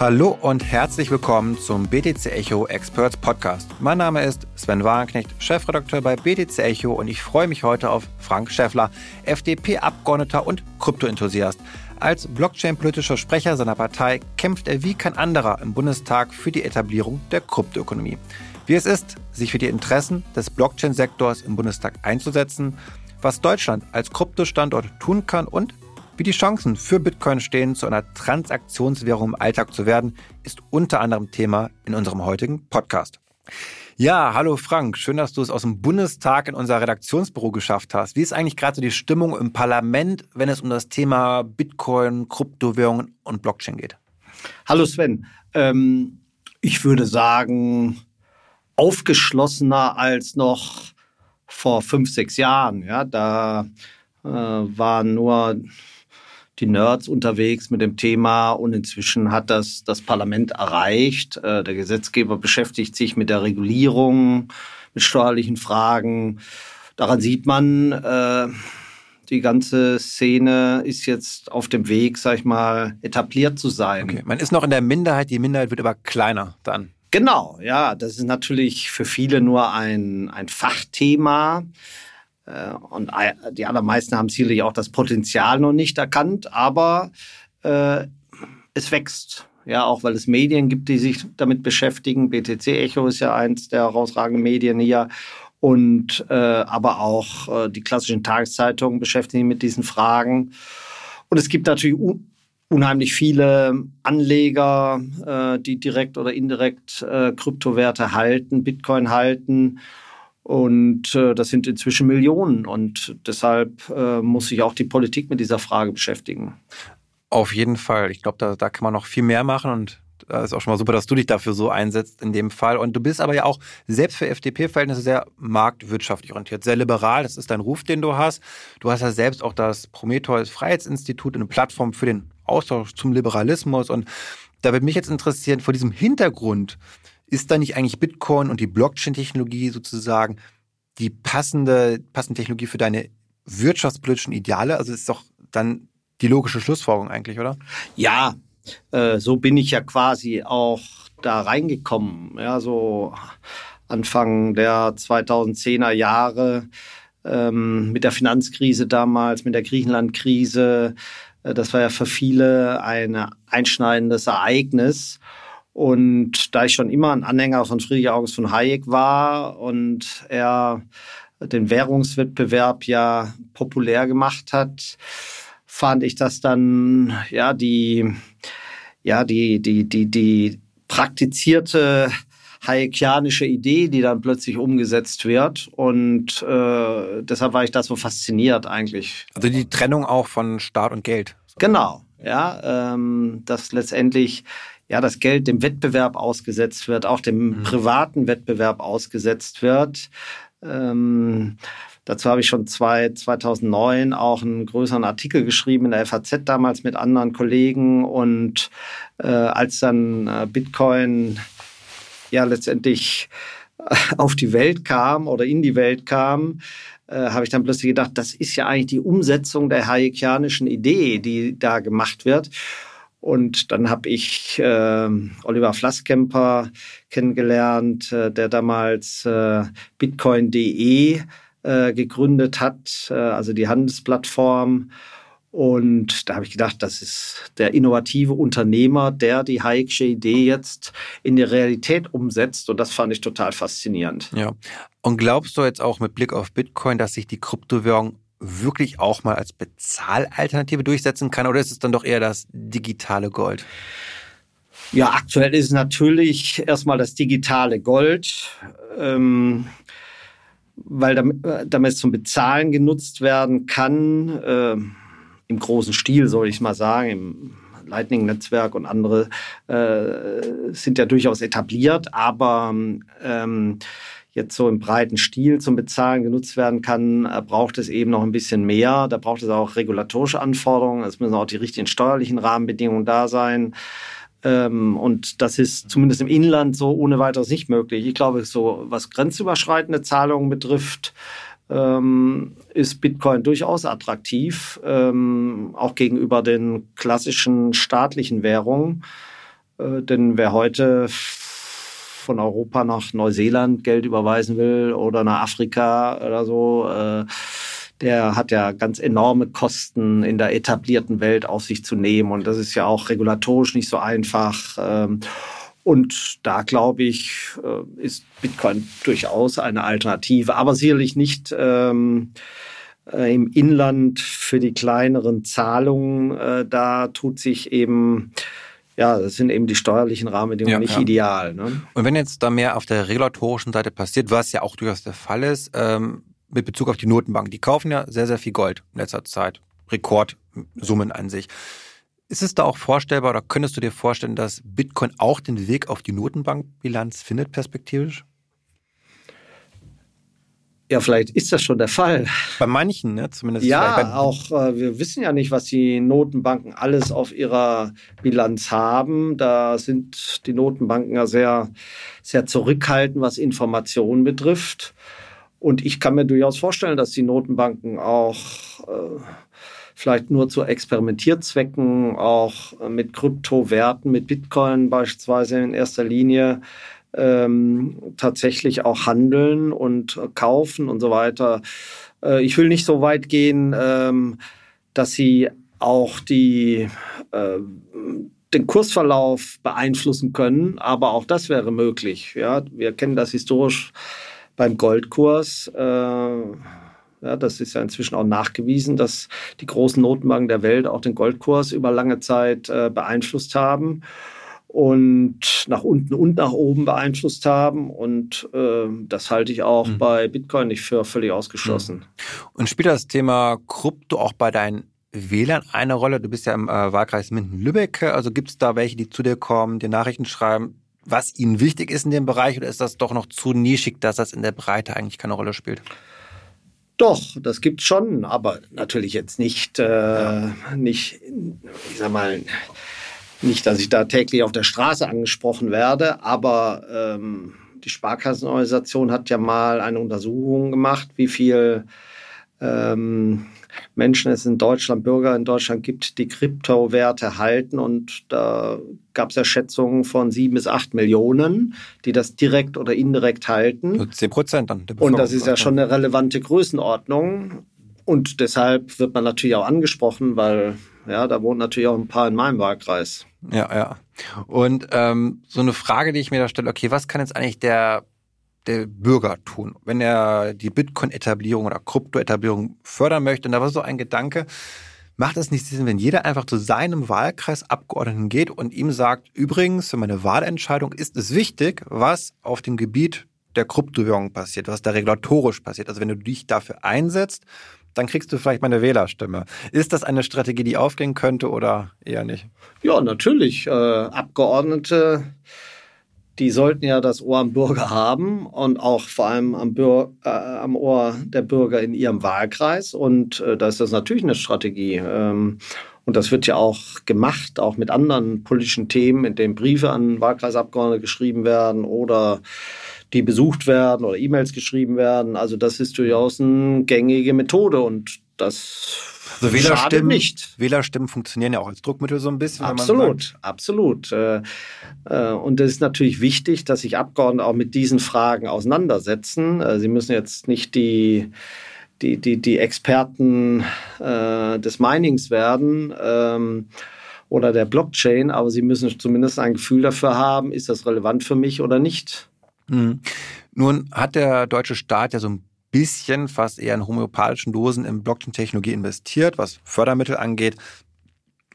Hallo und herzlich willkommen zum BTC Echo Experts Podcast. Mein Name ist Sven Wagenknecht, Chefredakteur bei BTC Echo und ich freue mich heute auf Frank Schäffler, FDP-Abgeordneter und Kryptoenthusiast. Als Blockchain-politischer Sprecher seiner Partei kämpft er wie kein anderer im Bundestag für die Etablierung der Kryptoökonomie. Wie es ist, sich für die Interessen des Blockchain-Sektors im Bundestag einzusetzen, was Deutschland als Kryptostandort tun kann und wie die Chancen für Bitcoin stehen, zu einer Transaktionswährung im Alltag zu werden, ist unter anderem Thema in unserem heutigen Podcast. Ja, hallo Frank, schön, dass du es aus dem Bundestag in unser Redaktionsbüro geschafft hast. Wie ist eigentlich gerade so die Stimmung im Parlament, wenn es um das Thema Bitcoin, Kryptowährungen und Blockchain geht? Hallo Sven, ähm, ich würde sagen, aufgeschlossener als noch vor fünf, sechs Jahren. Ja, da äh, waren nur die Nerds unterwegs mit dem Thema und inzwischen hat das das Parlament erreicht. Äh, der Gesetzgeber beschäftigt sich mit der Regulierung, mit steuerlichen Fragen. Daran sieht man, äh, die ganze Szene ist jetzt auf dem Weg, sag ich mal, etabliert zu sein. Okay. Man ist noch in der Minderheit, die Minderheit wird aber kleiner dann. Genau, ja, das ist natürlich für viele nur ein, ein Fachthema. Äh, und die allermeisten haben sicherlich auch das Potenzial noch nicht erkannt, aber äh, es wächst. Ja, auch weil es Medien gibt, die sich damit beschäftigen. BTC Echo ist ja eins der herausragenden Medien hier. Und äh, aber auch äh, die klassischen Tageszeitungen beschäftigen sich mit diesen Fragen. Und es gibt natürlich unheimlich viele Anleger, äh, die direkt oder indirekt äh, Kryptowerte halten, Bitcoin halten. Und äh, das sind inzwischen Millionen. Und deshalb äh, muss sich auch die Politik mit dieser Frage beschäftigen. Auf jeden Fall. Ich glaube, da, da kann man noch viel mehr machen und das ist auch schon mal super, dass du dich dafür so einsetzt in dem Fall. Und du bist aber ja auch selbst für FDP-Verhältnisse sehr marktwirtschaftlich orientiert, sehr liberal. Das ist dein Ruf, den du hast. Du hast ja selbst auch das Prometheus Freiheitsinstitut, eine Plattform für den Austausch zum Liberalismus. Und da würde mich jetzt interessieren, vor diesem Hintergrund, ist da nicht eigentlich Bitcoin und die Blockchain-Technologie sozusagen die passende, passende Technologie für deine wirtschaftspolitischen Ideale? Also ist doch dann die logische Schlussfolgerung eigentlich, oder? Ja, äh, so bin ich ja quasi auch da reingekommen. Ja, so Anfang der 2010er Jahre ähm, mit der Finanzkrise damals, mit der Griechenland-Krise. Äh, das war ja für viele ein einschneidendes Ereignis. Und da ich schon immer ein Anhänger von Friedrich August von Hayek war und er den Währungswettbewerb ja populär gemacht hat, fand ich das dann ja die ja die die die die praktizierte hayekianische Idee, die dann plötzlich umgesetzt wird. Und äh, deshalb war ich da so fasziniert eigentlich. Also die Trennung auch von Staat und Geld. Genau, ja, ähm, dass letztendlich ja, das Geld dem Wettbewerb ausgesetzt wird, auch dem mhm. privaten Wettbewerb ausgesetzt wird. Ähm, dazu habe ich schon zwei, 2009 auch einen größeren Artikel geschrieben in der FAZ damals mit anderen Kollegen. Und äh, als dann äh, Bitcoin ja letztendlich äh, auf die Welt kam oder in die Welt kam, äh, habe ich dann plötzlich gedacht, das ist ja eigentlich die Umsetzung der hayekianischen Idee, die da gemacht wird. Und dann habe ich äh, Oliver Flasskemper kennengelernt, äh, der damals äh, bitcoin.de äh, gegründet hat, äh, also die Handelsplattform. Und da habe ich gedacht, das ist der innovative Unternehmer, der die Hayek'sche Idee jetzt in die Realität umsetzt. Und das fand ich total faszinierend. Ja. Und glaubst du jetzt auch mit Blick auf Bitcoin, dass sich die Kryptowährung wirklich auch mal als Bezahlalternative durchsetzen kann oder ist es dann doch eher das digitale Gold? Ja, aktuell ist natürlich erstmal das digitale Gold, ähm, weil damit, äh, damit es zum Bezahlen genutzt werden kann, äh, im großen Stil, soll ich mal sagen, im Lightning-Netzwerk und andere äh, sind ja durchaus etabliert, aber ähm, jetzt so im breiten Stil zum Bezahlen genutzt werden kann, äh, braucht es eben noch ein bisschen mehr. Da braucht es auch regulatorische Anforderungen. Es müssen auch die richtigen steuerlichen Rahmenbedingungen da sein. Ähm, und das ist zumindest im Inland so ohne weiteres nicht möglich. Ich glaube, so was grenzüberschreitende Zahlungen betrifft, ähm, ist Bitcoin durchaus attraktiv, ähm, auch gegenüber den klassischen staatlichen Währungen. Äh, denn wer heute von Europa nach Neuseeland Geld überweisen will oder nach Afrika oder so, äh, der hat ja ganz enorme Kosten in der etablierten Welt auf sich zu nehmen. Und das ist ja auch regulatorisch nicht so einfach. Ähm, und da glaube ich, äh, ist Bitcoin durchaus eine Alternative, aber sicherlich nicht ähm, äh, im Inland für die kleineren Zahlungen. Da tut sich eben ja, das sind eben die steuerlichen Rahmenbedingungen ja, nicht ja. ideal. Ne? Und wenn jetzt da mehr auf der regulatorischen Seite passiert, was ja auch durchaus der Fall ist, ähm, mit Bezug auf die Notenbanken, die kaufen ja sehr, sehr viel Gold in letzter Zeit. Rekordsummen an sich. Ist es da auch vorstellbar oder könntest du dir vorstellen, dass Bitcoin auch den Weg auf die Notenbankbilanz findet, perspektivisch? Ja, vielleicht ist das schon der Fall. Bei manchen, ne? zumindest. Ja, auch äh, wir wissen ja nicht, was die Notenbanken alles auf ihrer Bilanz haben. Da sind die Notenbanken ja sehr, sehr zurückhaltend, was Informationen betrifft. Und ich kann mir durchaus vorstellen, dass die Notenbanken auch äh, vielleicht nur zu Experimentierzwecken, auch mit Kryptowerten, mit Bitcoin beispielsweise in erster Linie, ähm, tatsächlich auch handeln und kaufen und so weiter. Äh, ich will nicht so weit gehen, ähm, dass sie auch die, äh, den Kursverlauf beeinflussen können, aber auch das wäre möglich. Ja, wir kennen das historisch beim Goldkurs. Äh, ja, das ist ja inzwischen auch nachgewiesen, dass die großen Notenbanken der Welt auch den Goldkurs über lange Zeit äh, beeinflusst haben und nach unten und nach oben beeinflusst haben. Und äh, das halte ich auch mhm. bei Bitcoin nicht für völlig ausgeschlossen. Mhm. Und spielt das Thema Krypto auch bei deinen Wählern eine Rolle? Du bist ja im äh, Wahlkreis Minden-Lübeck. Also gibt es da welche, die zu dir kommen, dir Nachrichten schreiben, was ihnen wichtig ist in dem Bereich oder ist das doch noch zu nischig, dass das in der Breite eigentlich keine Rolle spielt? Doch, das gibt schon, aber natürlich jetzt nicht, äh, ja. nicht, ich sag mal, nicht, dass ich da täglich auf der Straße angesprochen werde, aber ähm, die Sparkassenorganisation hat ja mal eine Untersuchung gemacht, wie viel ähm, Menschen es in Deutschland, Bürger in Deutschland gibt, die Kryptowerte halten. Und da gab es ja Schätzungen von sieben bis acht Millionen, die das direkt oder indirekt halten. Zehn Prozent dann. Und das ist ja schon eine relevante Größenordnung. Und deshalb wird man natürlich auch angesprochen, weil ja, da wohnen natürlich auch ein paar in meinem Wahlkreis. Ja, ja. Und ähm, so eine Frage, die ich mir da stelle, okay, was kann jetzt eigentlich der, der Bürger tun, wenn er die Bitcoin-Etablierung oder Krypto-Etablierung fördern möchte? Und da war so ein Gedanke, macht es nicht Sinn, wenn jeder einfach zu seinem Wahlkreisabgeordneten geht und ihm sagt, übrigens, für meine Wahlentscheidung ist es wichtig, was auf dem Gebiet der Kryptowährung passiert, was da regulatorisch passiert. Also wenn du dich dafür einsetzt, dann kriegst du vielleicht meine Wählerstimme. Ist das eine Strategie, die aufgehen könnte oder eher nicht? Ja, natürlich. Äh, Abgeordnete, die sollten ja das Ohr am Bürger haben und auch vor allem am, Bür äh, am Ohr der Bürger in ihrem Wahlkreis. Und äh, da ist das natürlich eine Strategie. Ähm, und das wird ja auch gemacht, auch mit anderen politischen Themen, in denen Briefe an Wahlkreisabgeordnete geschrieben werden oder die besucht werden oder E-Mails geschrieben werden. Also das ist durchaus eine gängige Methode und das also Wählerstimmen, nicht. Wählerstimmen funktionieren ja auch als Druckmittel so ein bisschen. Absolut, absolut. Äh, äh, und es ist natürlich wichtig, dass sich Abgeordnete auch mit diesen Fragen auseinandersetzen. Äh, sie müssen jetzt nicht die die, die, die Experten des Minings werden ähm, oder der Blockchain, aber sie müssen zumindest ein Gefühl dafür haben, ist das relevant für mich oder nicht. Mhm. Nun hat der deutsche Staat ja so ein bisschen, fast eher in homöopathischen Dosen in Blockchain-Technologie investiert, was Fördermittel angeht.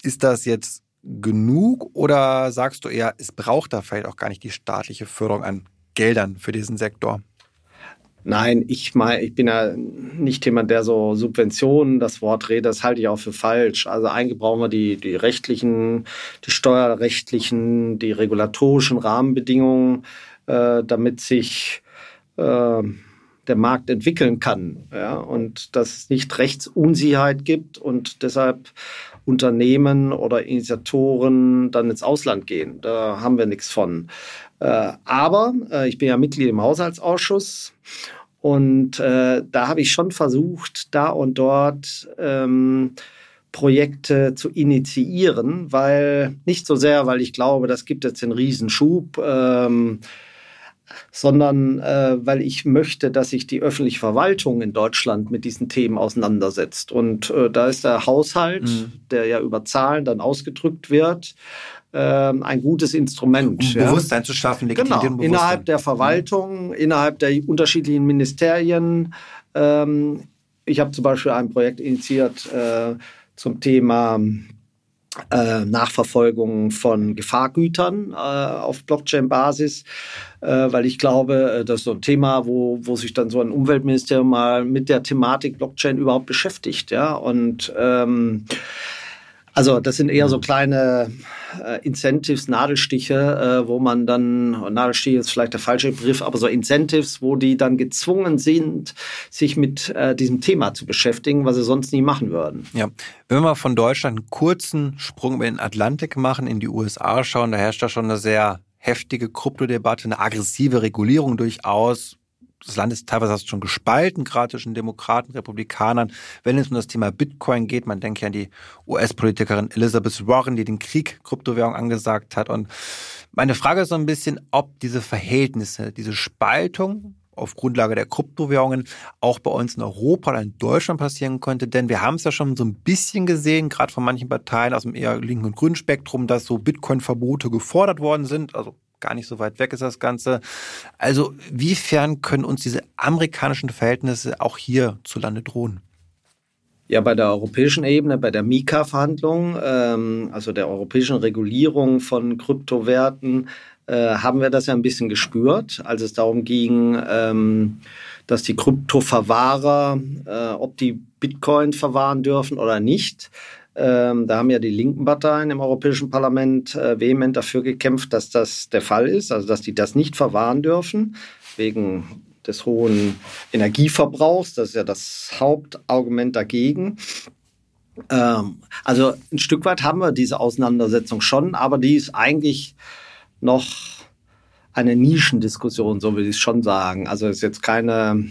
Ist das jetzt genug oder sagst du eher, es braucht da vielleicht auch gar nicht die staatliche Förderung an Geldern für diesen Sektor? Nein, ich meine, ich bin ja nicht jemand, der so Subventionen das Wort redet. Das halte ich auch für falsch. Also eigentlich brauchen wir die, die rechtlichen, die steuerrechtlichen, die regulatorischen Rahmenbedingungen äh, damit sich äh, der Markt entwickeln kann. Ja? Und dass es nicht Rechtsunsicherheit gibt und deshalb Unternehmen oder Initiatoren dann ins Ausland gehen. Da haben wir nichts von. Äh, aber äh, ich bin ja Mitglied im Haushaltsausschuss und äh, da habe ich schon versucht, da und dort ähm, Projekte zu initiieren, weil nicht so sehr, weil ich glaube, das gibt jetzt den Riesenschub, ähm, sondern äh, weil ich möchte, dass sich die öffentliche Verwaltung in Deutschland mit diesen Themen auseinandersetzt. Und äh, da ist der Haushalt, mhm. der ja über Zahlen dann ausgedrückt wird, äh, ein gutes Instrument. Um ja. Bewusstsein zu schaffen, genau. Innerhalb der Verwaltung, mhm. innerhalb der unterschiedlichen Ministerien. Ähm, ich habe zum Beispiel ein Projekt initiiert äh, zum Thema äh, Nachverfolgung von Gefahrgütern äh, auf Blockchain-Basis, äh, weil ich glaube, äh, das ist so ein Thema, wo, wo sich dann so ein Umweltministerium mal mit der Thematik Blockchain überhaupt beschäftigt. Ja? Und ähm, also das sind eher so kleine äh, Incentives, Nadelstiche, äh, wo man dann, Nadelstiche ist vielleicht der falsche Begriff, aber so Incentives, wo die dann gezwungen sind, sich mit äh, diesem Thema zu beschäftigen, was sie sonst nie machen würden. Ja, wenn wir von Deutschland einen kurzen Sprung in den Atlantik machen, in die USA schauen, da herrscht da schon eine sehr heftige Kryptodebatte, eine aggressive Regulierung durchaus das Land ist teilweise schon gespalten, gerade zwischen Demokraten, Republikanern. Wenn es um das Thema Bitcoin geht, man denkt ja an die US-Politikerin Elizabeth Warren, die den Krieg Kryptowährung angesagt hat. Und meine Frage ist so ein bisschen, ob diese Verhältnisse, diese Spaltung auf Grundlage der Kryptowährungen auch bei uns in Europa oder in Deutschland passieren könnte. Denn wir haben es ja schon so ein bisschen gesehen, gerade von manchen Parteien aus dem eher linken und grünen Spektrum, dass so Bitcoin-Verbote gefordert worden sind. Also gar nicht so weit weg ist das Ganze. Also wiefern können uns diese amerikanischen Verhältnisse auch hierzulande drohen? Ja, bei der europäischen Ebene, bei der Mika-Verhandlung, ähm, also der europäischen Regulierung von Kryptowerten, äh, haben wir das ja ein bisschen gespürt, als es darum ging, ähm, dass die Kryptoverwahrer, äh, ob die Bitcoin verwahren dürfen oder nicht, ähm, da haben ja die linken Parteien im Europäischen Parlament äh, vehement dafür gekämpft, dass das der Fall ist, also dass die das nicht verwahren dürfen, wegen des hohen Energieverbrauchs. Das ist ja das Hauptargument dagegen. Ähm, also ein Stück weit haben wir diese Auseinandersetzung schon, aber die ist eigentlich noch eine Nischendiskussion, so will ich es schon sagen. Also ist jetzt keine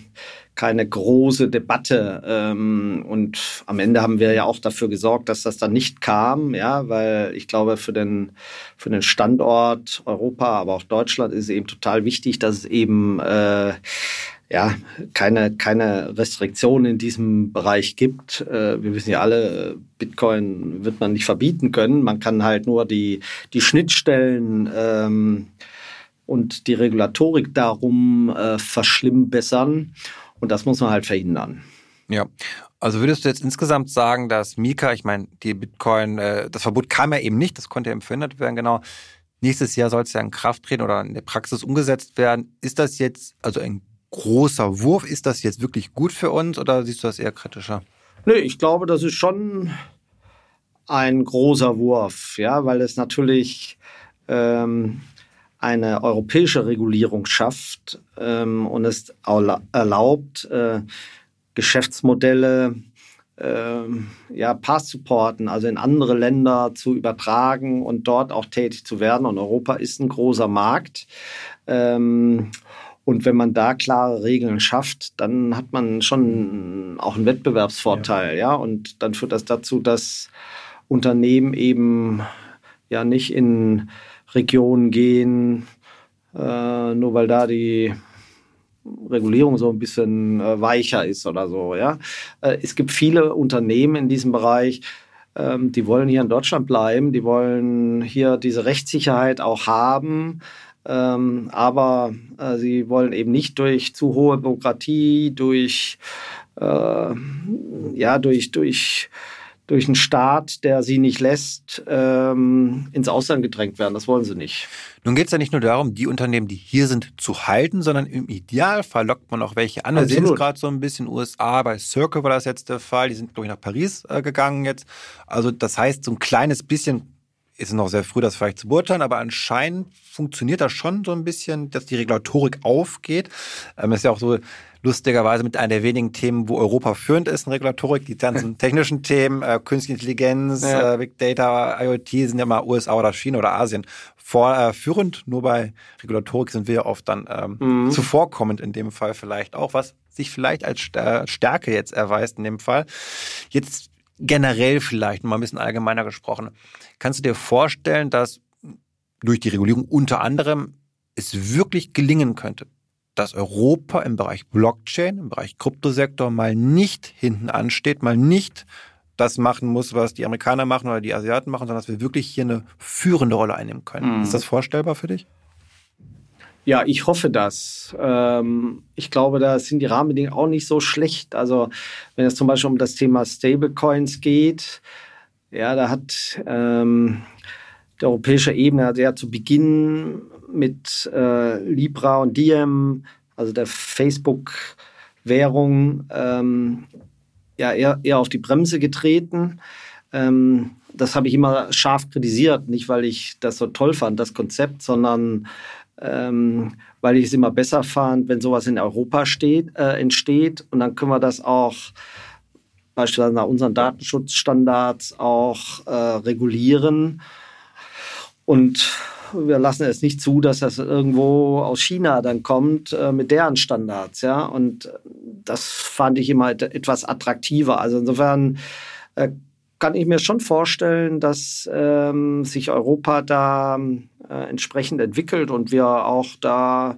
keine große Debatte. Ähm, und am Ende haben wir ja auch dafür gesorgt, dass das dann nicht kam, ja, weil ich glaube, für den, für den Standort Europa, aber auch Deutschland ist es eben total wichtig, dass es eben äh, ja, keine, keine Restriktionen in diesem Bereich gibt. Äh, wir wissen ja alle, Bitcoin wird man nicht verbieten können. Man kann halt nur die, die Schnittstellen ähm, und die Regulatorik darum äh, verschlimmbessern. Und das muss man halt verhindern. Ja, also würdest du jetzt insgesamt sagen, dass Mika, ich meine, die Bitcoin, äh, das Verbot kam ja eben nicht, das konnte ja eben verhindert werden, genau. Nächstes Jahr soll es ja in Kraft treten oder in der Praxis umgesetzt werden. Ist das jetzt also ein großer Wurf? Ist das jetzt wirklich gut für uns oder siehst du das eher kritischer? Nö, ich glaube, das ist schon ein großer Wurf, ja, weil es natürlich ähm, eine europäische Regulierung schafft ähm, und es erlaubt, äh, Geschäftsmodelle äh, ja, passporten, also in andere Länder zu übertragen und dort auch tätig zu werden. Und Europa ist ein großer Markt. Ähm, und wenn man da klare Regeln schafft, dann hat man schon auch einen Wettbewerbsvorteil, ja. ja? Und dann führt das dazu, dass Unternehmen eben ja nicht in Regionen gehen, äh, nur weil da die Regulierung so ein bisschen äh, weicher ist oder so. Ja? Äh, es gibt viele Unternehmen in diesem Bereich, ähm, die wollen hier in Deutschland bleiben, die wollen hier diese Rechtssicherheit auch haben. Ähm, aber äh, sie wollen eben nicht durch zu hohe Bürokratie, durch, äh, ja, durch, durch durch einen Staat, der sie nicht lässt, ähm, ins Ausland gedrängt werden. Das wollen sie nicht. Nun geht es ja nicht nur darum, die Unternehmen, die hier sind, zu halten, sondern im Idealfall lockt man auch welche an. Wir sehen es gerade so ein bisschen USA, bei Circle war das jetzt der Fall. Die sind, glaube ich, nach Paris äh, gegangen jetzt. Also das heißt, so ein kleines bisschen ist noch sehr früh, das vielleicht zu beurteilen, aber anscheinend funktioniert das schon so ein bisschen, dass die Regulatorik aufgeht. Ähm, ist ja auch so, lustigerweise mit einer der wenigen Themen, wo Europa führend ist in Regulatorik. Die ganzen technischen Themen, äh, Künstliche Intelligenz, ja. äh, Big Data, IoT sind ja mal USA oder China oder Asien vorführend. Äh, Nur bei Regulatorik sind wir oft dann ähm, mhm. zuvorkommend in dem Fall vielleicht auch, was sich vielleicht als Stärke jetzt erweist in dem Fall. Jetzt generell vielleicht mal ein bisschen allgemeiner gesprochen. Kannst du dir vorstellen, dass durch die Regulierung unter anderem es wirklich gelingen könnte, dass Europa im Bereich Blockchain, im Bereich Kryptosektor mal nicht hinten ansteht, mal nicht das machen muss, was die Amerikaner machen oder die Asiaten machen, sondern dass wir wirklich hier eine führende Rolle einnehmen können. Mhm. Ist das vorstellbar für dich? Ja, ich hoffe das. Ähm, ich glaube, da sind die Rahmenbedingungen auch nicht so schlecht. Also wenn es zum Beispiel um das Thema Stablecoins geht, ja, da hat ähm, die europäische Ebene ja zu Beginn mit äh, Libra und Diem, also der Facebook-Währung, ähm, ja eher, eher auf die Bremse getreten. Ähm, das habe ich immer scharf kritisiert, nicht weil ich das so toll fand, das Konzept, sondern ähm, weil ich es immer besser fand, wenn sowas in Europa steht, äh, entsteht. Und dann können wir das auch beispielsweise nach unseren Datenschutzstandards auch äh, regulieren. Und wir lassen es nicht zu, dass das irgendwo aus China dann kommt äh, mit deren Standards. Ja? Und das fand ich immer etwas attraktiver. Also insofern äh, kann ich mir schon vorstellen, dass ähm, sich Europa da äh, entsprechend entwickelt und wir auch da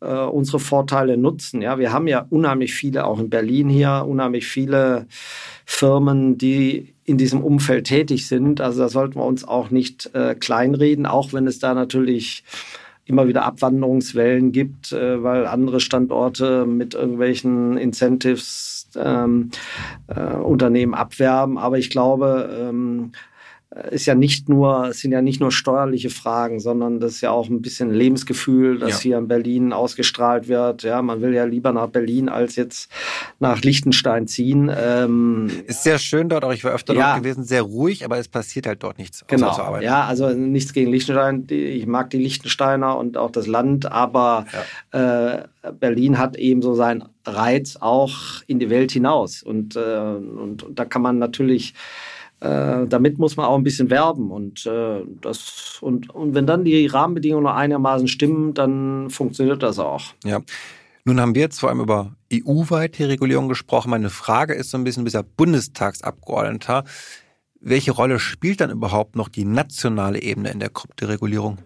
äh, unsere Vorteile nutzen. Ja, wir haben ja unheimlich viele, auch in Berlin hier, unheimlich viele Firmen, die in diesem Umfeld tätig sind. Also da sollten wir uns auch nicht äh, kleinreden, auch wenn es da natürlich immer wieder Abwanderungswellen gibt, äh, weil andere Standorte mit irgendwelchen Incentives ähm, äh, Unternehmen abwerben. Aber ich glaube, ähm, äh, ist ja nicht nur, es sind ja nicht nur steuerliche Fragen, sondern das ist ja auch ein bisschen Lebensgefühl, das ja. hier in Berlin ausgestrahlt wird. Ja, man will ja lieber nach Berlin als jetzt nach Liechtenstein ziehen. Ähm, ist sehr schön dort, auch ich war öfter ja. dort gewesen, sehr ruhig, aber es passiert halt dort nichts. Genau. Ja, also nichts gegen Liechtenstein. Ich mag die Liechtensteiner und auch das Land, aber ja. äh, Berlin hat eben so seinen Reiz auch in die Welt hinaus. Und, äh, und, und da kann man natürlich äh, damit muss man auch ein bisschen werben. Und, äh, das, und, und wenn dann die Rahmenbedingungen noch einigermaßen stimmen, dann funktioniert das auch. Ja. Nun haben wir jetzt vor allem über EU-weite Regulierung gesprochen. Meine Frage ist so ein bisschen, dieser Bundestagsabgeordneter, welche Rolle spielt dann überhaupt noch die nationale Ebene in der Kryptoregulierung?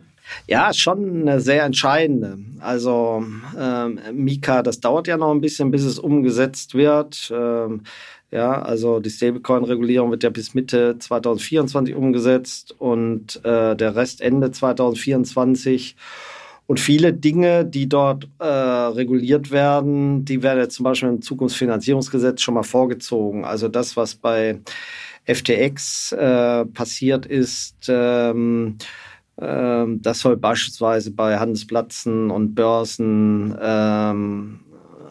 Ja, schon eine sehr entscheidende. Also ähm, Mika, das dauert ja noch ein bisschen, bis es umgesetzt wird. Ähm, ja, also die Stablecoin-Regulierung wird ja bis Mitte 2024 umgesetzt und äh, der Rest Ende 2024. Und viele Dinge, die dort äh, reguliert werden, die werden jetzt zum Beispiel im Zukunftsfinanzierungsgesetz schon mal vorgezogen. Also das, was bei FTX äh, passiert ist, ähm, ähm, das soll beispielsweise bei Handelsplätzen und Börsen ähm,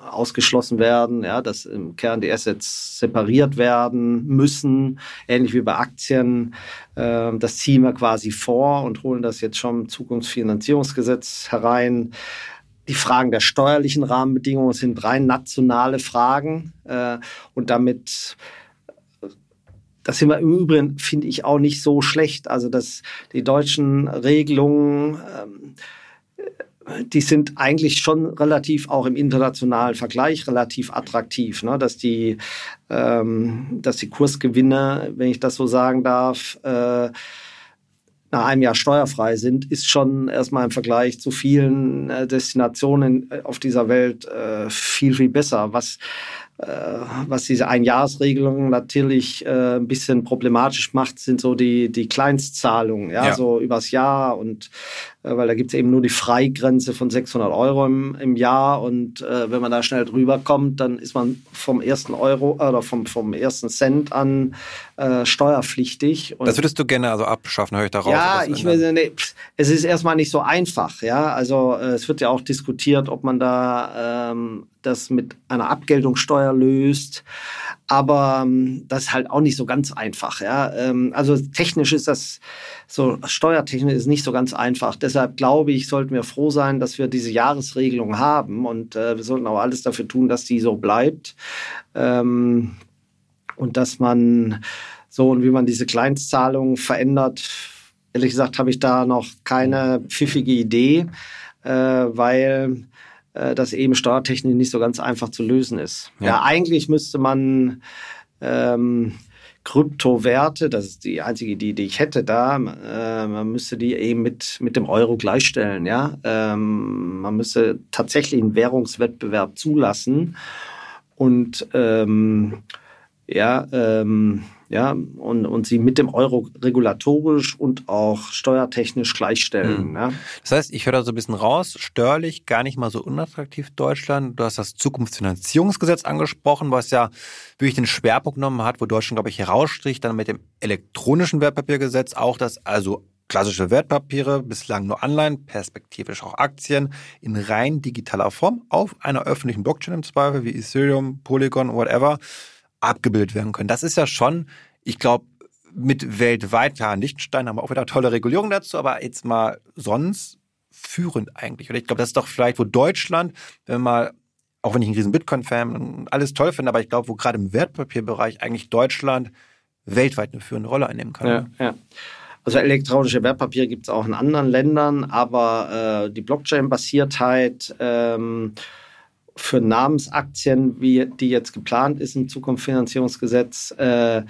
ausgeschlossen werden, ja, dass im Kern die Assets separiert werden müssen, ähnlich wie bei Aktien. Ähm, das ziehen wir quasi vor und holen das jetzt schon im Zukunftsfinanzierungsgesetz herein. Die Fragen der steuerlichen Rahmenbedingungen sind rein nationale Fragen äh, und damit das sind wir im Übrigen, finde ich, auch nicht so schlecht. Also, dass die deutschen Regelungen ähm, die sind eigentlich schon relativ auch im internationalen Vergleich relativ attraktiv, ne? dass die ähm, dass die Kursgewinne, wenn ich das so sagen darf, äh, nach einem Jahr steuerfrei sind, ist schon erstmal im Vergleich zu vielen äh, Destinationen auf dieser Welt äh, viel viel besser. Was äh, was diese Einjahresregelung natürlich äh, ein bisschen problematisch macht, sind so die, die Kleinstzahlungen, ja, ja. so übers Jahr und äh, weil da gibt es eben nur die Freigrenze von 600 Euro im, im Jahr und äh, wenn man da schnell drüber kommt, dann ist man vom ersten Euro oder vom, vom ersten Cent an äh, steuerpflichtig. Und das würdest du gerne also abschaffen, höre ich daraus? Ja, ich will, nee, es ist erstmal nicht so einfach, ja, also äh, es wird ja auch diskutiert, ob man da ähm, das mit einer Abgeltungssteuer löst. Aber ähm, das ist halt auch nicht so ganz einfach. Ja? Ähm, also technisch ist das, so steuertechnisch ist nicht so ganz einfach. Deshalb glaube ich, sollten wir froh sein, dass wir diese Jahresregelung haben und äh, wir sollten auch alles dafür tun, dass die so bleibt. Ähm, und dass man so und wie man diese Kleinstzahlungen verändert, ehrlich gesagt, habe ich da noch keine pfiffige Idee, äh, weil das eben steuertechnisch nicht so ganz einfach zu lösen ist. Ja, ja eigentlich müsste man ähm, Kryptowerte, das ist die einzige Idee, die ich hätte da, äh, man müsste die eben mit, mit dem Euro gleichstellen. Ja? Ähm, man müsste tatsächlich einen Währungswettbewerb zulassen und ähm, ja, ähm, ja, und, und sie mit dem Euro regulatorisch und auch steuertechnisch gleichstellen. Mhm. Ja. Das heißt, ich höre da so ein bisschen raus, steuerlich gar nicht mal so unattraktiv Deutschland. Du hast das Zukunftsfinanzierungsgesetz angesprochen, was ja wirklich den Schwerpunkt genommen hat, wo Deutschland, glaube ich, herausstricht, dann mit dem elektronischen Wertpapiergesetz auch das, also klassische Wertpapiere, bislang nur Anleihen, perspektivisch auch Aktien, in rein digitaler Form auf einer öffentlichen Blockchain im Zweifel, wie Ethereum, Polygon, whatever, abgebildet werden können. Das ist ja schon, ich glaube, mit weltweit, ja, Liechtenstein haben wir auch wieder tolle Regulierungen dazu, aber jetzt mal sonst führend eigentlich. Oder ich glaube, das ist doch vielleicht, wo Deutschland, wenn man auch wenn ich ein riesen Bitcoin-Fan und alles toll finde, aber ich glaube, wo gerade im Wertpapierbereich eigentlich Deutschland weltweit eine führende Rolle einnehmen kann. Ja, ja. Also elektronische Wertpapiere gibt es auch in anderen Ländern, aber äh, die Blockchain-Basiertheit ähm, für Namensaktien, wie die jetzt geplant ist im Zukunftsfinanzierungsgesetz, äh,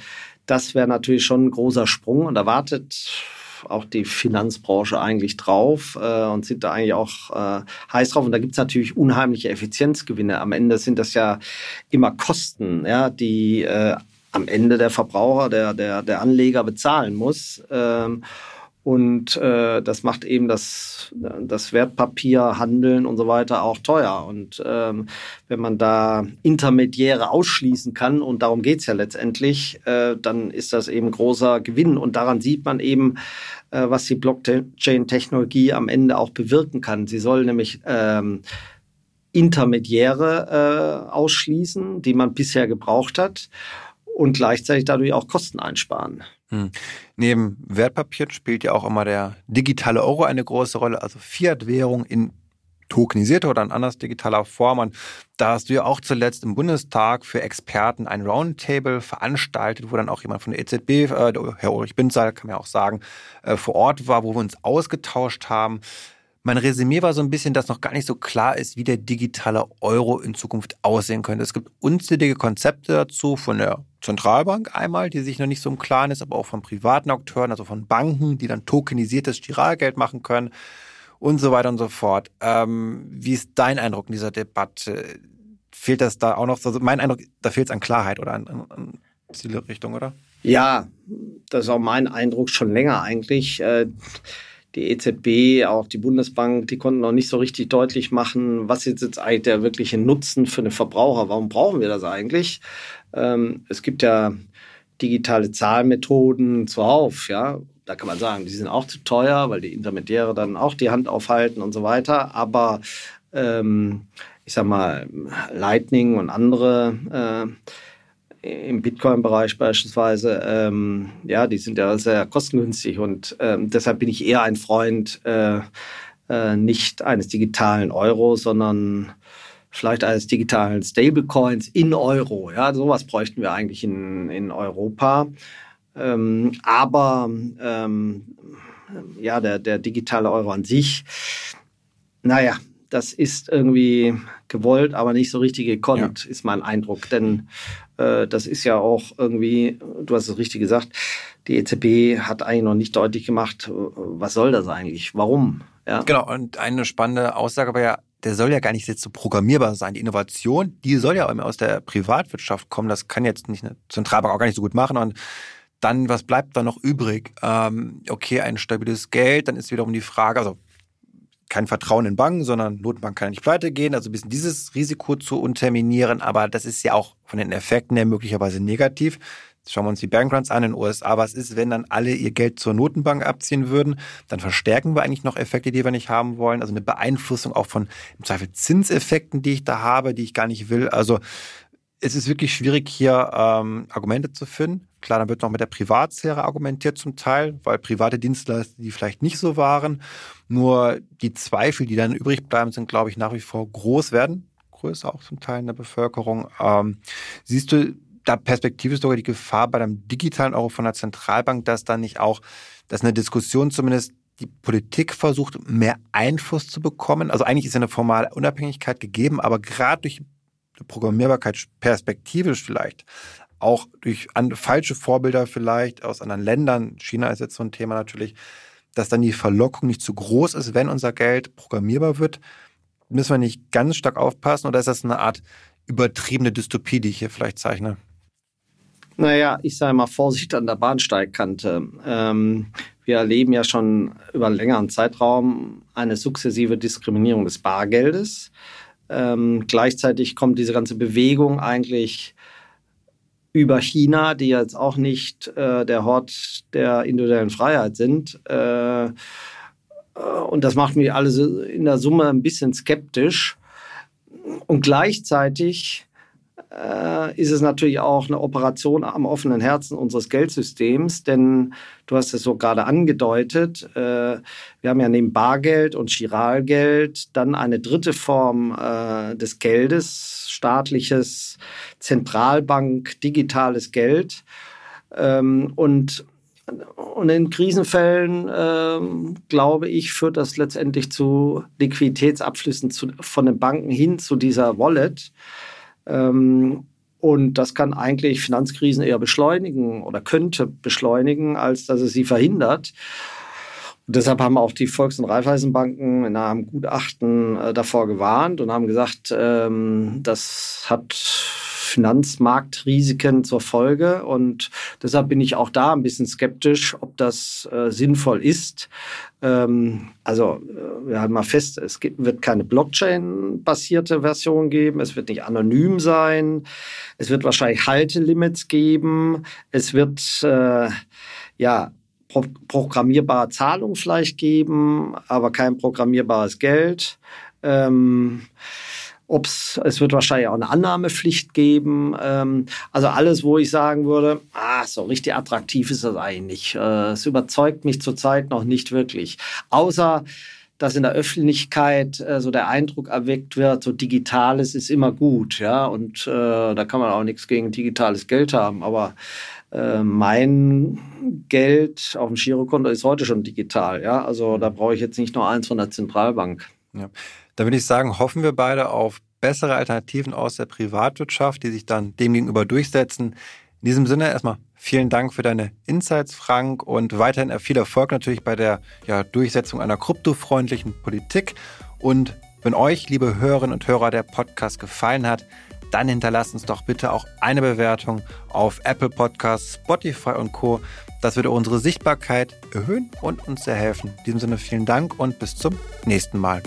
das wäre natürlich schon ein großer Sprung und da wartet auch die Finanzbranche eigentlich drauf äh, und sind da eigentlich auch äh, heiß drauf. Und da gibt es natürlich unheimliche Effizienzgewinne. Am Ende sind das ja immer Kosten, ja, die äh, am Ende der Verbraucher, der, der, der Anleger bezahlen muss. Ähm, und äh, das macht eben das, das Wertpapierhandeln und so weiter auch teuer. Und ähm, wenn man da Intermediäre ausschließen kann, und darum geht's ja letztendlich, äh, dann ist das eben großer Gewinn. Und daran sieht man eben, äh, was die Blockchain-Technologie am Ende auch bewirken kann. Sie soll nämlich ähm, Intermediäre äh, ausschließen, die man bisher gebraucht hat und gleichzeitig dadurch auch Kosten einsparen. Hm. Neben Wertpapieren spielt ja auch immer der digitale Euro eine große Rolle, also Fiat-Währung in tokenisierter oder in anders digitaler Form. Und da hast du ja auch zuletzt im Bundestag für Experten ein Roundtable veranstaltet, wo dann auch jemand von der EZB, äh, Herr Ulrich Binzahl, kann man ja auch sagen, äh, vor Ort war, wo wir uns ausgetauscht haben. Mein Resümee war so ein bisschen, dass noch gar nicht so klar ist, wie der digitale Euro in Zukunft aussehen könnte. Es gibt unzählige Konzepte dazu von der Zentralbank einmal, die sich noch nicht so im Klaren ist, aber auch von privaten Akteuren, also von Banken, die dann tokenisiertes Giralgeld machen können und so weiter und so fort. Ähm, wie ist dein Eindruck in dieser Debatte? Fehlt das da auch noch? Also mein Eindruck, da fehlt es an Klarheit oder an, an, an Zielrichtung, oder? Ja, das ist auch mein Eindruck schon länger eigentlich. Äh, die EZB, auch die Bundesbank, die konnten noch nicht so richtig deutlich machen, was ist jetzt eigentlich der wirkliche Nutzen für den Verbraucher? Warum brauchen wir das eigentlich? Ähm, es gibt ja digitale Zahlmethoden zuhauf, ja. Da kann man sagen, die sind auch zu teuer, weil die Intermediäre dann auch die Hand aufhalten und so weiter. Aber ähm, ich sag mal, Lightning und andere äh, im Bitcoin-Bereich beispielsweise, ähm, ja, die sind ja sehr kostengünstig und ähm, deshalb bin ich eher ein Freund äh, äh, nicht eines digitalen Euro, sondern vielleicht eines digitalen Stablecoins in Euro. Ja, sowas bräuchten wir eigentlich in, in Europa. Ähm, aber ähm, ja, der, der digitale Euro an sich, naja, das ist irgendwie gewollt, aber nicht so richtig gekonnt, ja. ist mein Eindruck. Denn das ist ja auch irgendwie, du hast es richtig gesagt, die EZB hat eigentlich noch nicht deutlich gemacht, was soll das eigentlich? Warum? Ja. Genau, und eine spannende Aussage war ja, der soll ja gar nicht jetzt so programmierbar sein. Die Innovation, die soll ja aus der Privatwirtschaft kommen. Das kann jetzt nicht eine Zentralbank auch gar nicht so gut machen. Und dann, was bleibt da noch übrig? Ähm, okay, ein stabiles Geld, dann ist wiederum die Frage, also kein Vertrauen in Banken, sondern Notenbank kann nicht pleite gehen. Also ein bisschen dieses Risiko zu unterminieren. Aber das ist ja auch von den Effekten her möglicherweise negativ. Jetzt schauen wir uns die Bankruns an in den USA. Was ist, wenn dann alle ihr Geld zur Notenbank abziehen würden? Dann verstärken wir eigentlich noch Effekte, die wir nicht haben wollen. Also eine Beeinflussung auch von im Zweifel Zinseffekten, die ich da habe, die ich gar nicht will. Also es ist wirklich schwierig, hier ähm, Argumente zu finden. Klar, dann wird noch mit der Privatsphäre argumentiert zum Teil, weil private Dienstleister, die vielleicht nicht so waren. Nur die Zweifel, die dann übrig bleiben, sind, glaube ich, nach wie vor groß werden. Größer auch zum Teil in der Bevölkerung. Ähm, siehst du da perspektivisch sogar die Gefahr bei einem digitalen Euro von der Zentralbank, dass dann nicht auch, dass eine Diskussion zumindest die Politik versucht, mehr Einfluss zu bekommen. Also eigentlich ist ja eine formale Unabhängigkeit gegeben, aber gerade durch Programmierbarkeit perspektivisch vielleicht auch durch falsche Vorbilder vielleicht aus anderen Ländern, China ist jetzt so ein Thema natürlich, dass dann die Verlockung nicht zu groß ist, wenn unser Geld programmierbar wird? Müssen wir nicht ganz stark aufpassen oder ist das eine Art übertriebene Dystopie, die ich hier vielleicht zeichne? Naja, ich sage mal Vorsicht an der Bahnsteigkante. Ähm, wir erleben ja schon über einen längeren Zeitraum eine sukzessive Diskriminierung des Bargeldes. Ähm, gleichzeitig kommt diese ganze Bewegung eigentlich über China, die jetzt auch nicht äh, der Hort der individuellen Freiheit sind. Äh, äh und das macht mich alles in der Summe ein bisschen skeptisch. Und gleichzeitig äh, ist es natürlich auch eine Operation am offenen Herzen unseres Geldsystems, denn du hast es so gerade angedeutet, äh, wir haben ja neben Bargeld und Chiralgeld dann eine dritte Form äh, des Geldes, staatliches Zentralbank, digitales Geld. Ähm, und und in Krisenfällen, ähm, glaube ich, führt das letztendlich zu Liquiditätsabflüssen zu, von den Banken hin zu dieser Wallet. Ähm, und das kann eigentlich Finanzkrisen eher beschleunigen oder könnte beschleunigen, als dass es sie verhindert. Und deshalb haben auch die Volks- und Raiffeisenbanken in einem Gutachten äh, davor gewarnt und haben gesagt, ähm, das hat Finanzmarktrisiken zur Folge. Und deshalb bin ich auch da ein bisschen skeptisch, ob das äh, sinnvoll ist. Ähm, also äh, wir halten mal fest, es gibt, wird keine Blockchain-basierte Version geben, es wird nicht anonym sein, es wird wahrscheinlich Haltelimits geben, es wird äh, ja pro programmierbare Zahlung vielleicht geben, aber kein programmierbares Geld. Ähm, Ob's, es wird wahrscheinlich auch eine Annahmepflicht geben. Ähm, also alles, wo ich sagen würde, ah, so richtig attraktiv ist das eigentlich. Äh, es überzeugt mich zurzeit noch nicht wirklich. Außer, dass in der Öffentlichkeit äh, so der Eindruck erweckt wird, so digitales ist immer gut, ja, und äh, da kann man auch nichts gegen digitales Geld haben, aber äh, mein Geld auf dem Girokonto ist heute schon digital, ja, also da brauche ich jetzt nicht nur eins von der Zentralbank. Ja. Da würde ich sagen, hoffen wir beide auf bessere Alternativen aus der Privatwirtschaft, die sich dann demgegenüber durchsetzen. In diesem Sinne erstmal vielen Dank für deine Insights, Frank, und weiterhin viel Erfolg natürlich bei der ja, Durchsetzung einer kryptofreundlichen Politik. Und wenn euch, liebe Hörerinnen und Hörer, der Podcast gefallen hat, dann hinterlasst uns doch bitte auch eine Bewertung auf Apple Podcasts, Spotify und Co. Das würde unsere Sichtbarkeit erhöhen und uns sehr helfen. In diesem Sinne vielen Dank und bis zum nächsten Mal.